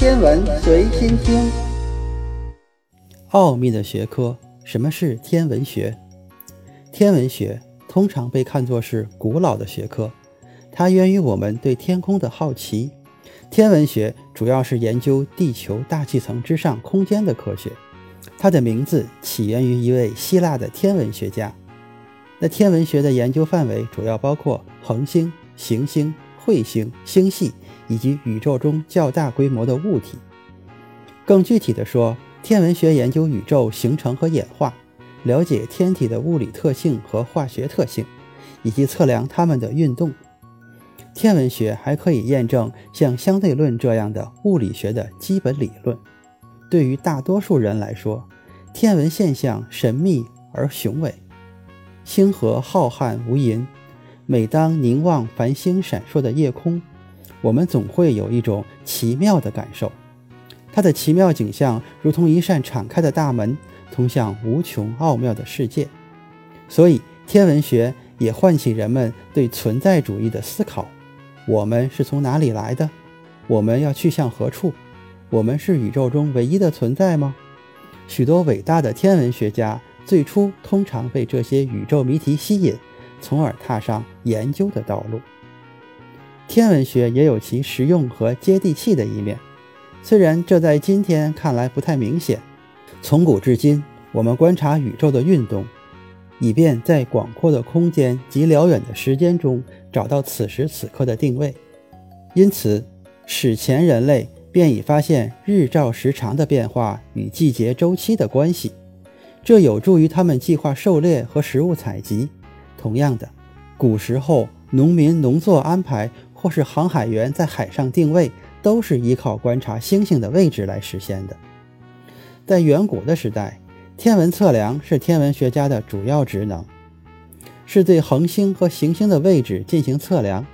天文随心听，奥秘的学科，什么是天文学？天文学通常被看作是古老的学科，它源于我们对天空的好奇。天文学主要是研究地球大气层之上空间的科学。它的名字起源于一位希腊的天文学家。那天文学的研究范围主要包括恒星、行星、彗星、星系以及宇宙中较大规模的物体。更具体的说，天文学研究宇宙形成和演化，了解天体的物理特性和化学特性，以及测量它们的运动。天文学还可以验证像相对论这样的物理学的基本理论。对于大多数人来说，天文现象神秘而雄伟，星河浩瀚无垠。每当凝望繁星闪烁的夜空，我们总会有一种奇妙的感受。它的奇妙景象如同一扇敞开的大门，通向无穷奥妙的世界。所以，天文学也唤起人们对存在主义的思考：我们是从哪里来的？我们要去向何处？我们是宇宙中唯一的存在吗？许多伟大的天文学家最初通常被这些宇宙谜题吸引，从而踏上研究的道路。天文学也有其实用和接地气的一面，虽然这在今天看来不太明显。从古至今，我们观察宇宙的运动，以便在广阔的空间及辽远的时间中找到此时此刻的定位。因此，史前人类。便已发现日照时长的变化与季节周期的关系，这有助于他们计划狩猎和食物采集。同样的，古时候农民农作安排或是航海员在海上定位，都是依靠观察星星的位置来实现的。在远古的时代，天文测量是天文学家的主要职能，是对恒星和行星的位置进行测量。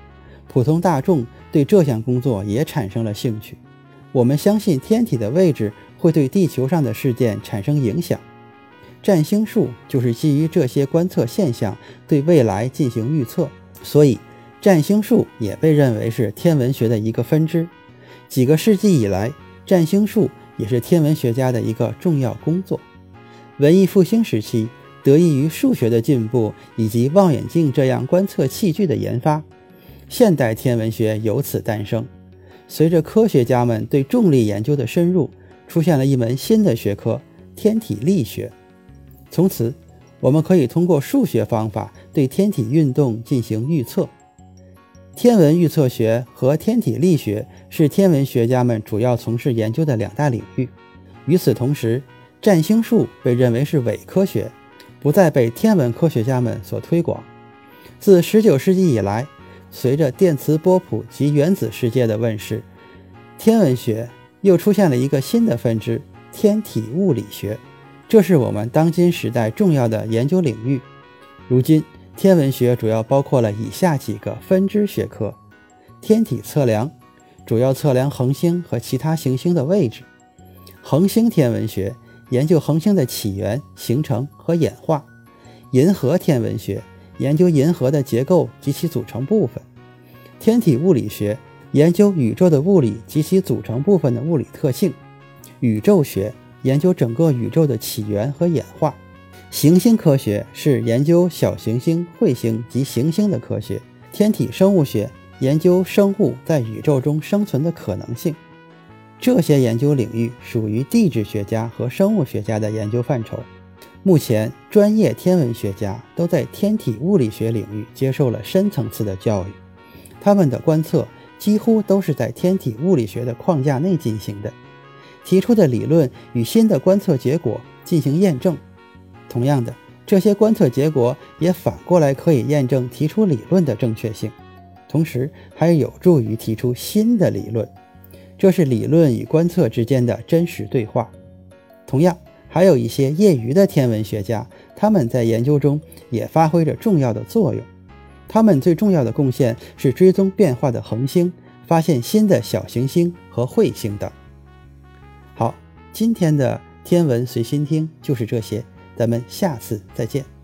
普通大众对这项工作也产生了兴趣。我们相信天体的位置会对地球上的事件产生影响。占星术就是基于这些观测现象对未来进行预测，所以占星术也被认为是天文学的一个分支。几个世纪以来，占星术也是天文学家的一个重要工作。文艺复兴时期，得益于数学的进步以及望远镜这样观测器具的研发，现代天文学由此诞生。随着科学家们对重力研究的深入，出现了一门新的学科——天体力学。从此，我们可以通过数学方法对天体运动进行预测。天文预测学和天体力学是天文学家们主要从事研究的两大领域。与此同时，占星术被认为是伪科学，不再被天文科学家们所推广。自19世纪以来，随着电磁波谱及原子世界的问世，天文学又出现了一个新的分支——天体物理学。这是我们当今时代重要的研究领域。如今，天文学主要包括了以下几个分支学科：天体测量，主要测量恒星和其他行星的位置；恒星天文学，研究恒星的起源、形成和演化；银河天文学。研究银河的结构及其组成部分，天体物理学研究宇宙的物理及其组成部分的物理特性，宇宙学研究整个宇宙的起源和演化，行星科学是研究小行星、彗星及行星的科学，天体生物学研究生物在宇宙中生存的可能性。这些研究领域属于地质学家和生物学家的研究范畴。目前，专业天文学家都在天体物理学领域接受了深层次的教育，他们的观测几乎都是在天体物理学的框架内进行的，提出的理论与新的观测结果进行验证。同样的，这些观测结果也反过来可以验证提出理论的正确性，同时还有助于提出新的理论。这是理论与观测之间的真实对话。同样。还有一些业余的天文学家，他们在研究中也发挥着重要的作用。他们最重要的贡献是追踪变化的恒星，发现新的小行星和彗星等。好，今天的天文随心听就是这些，咱们下次再见。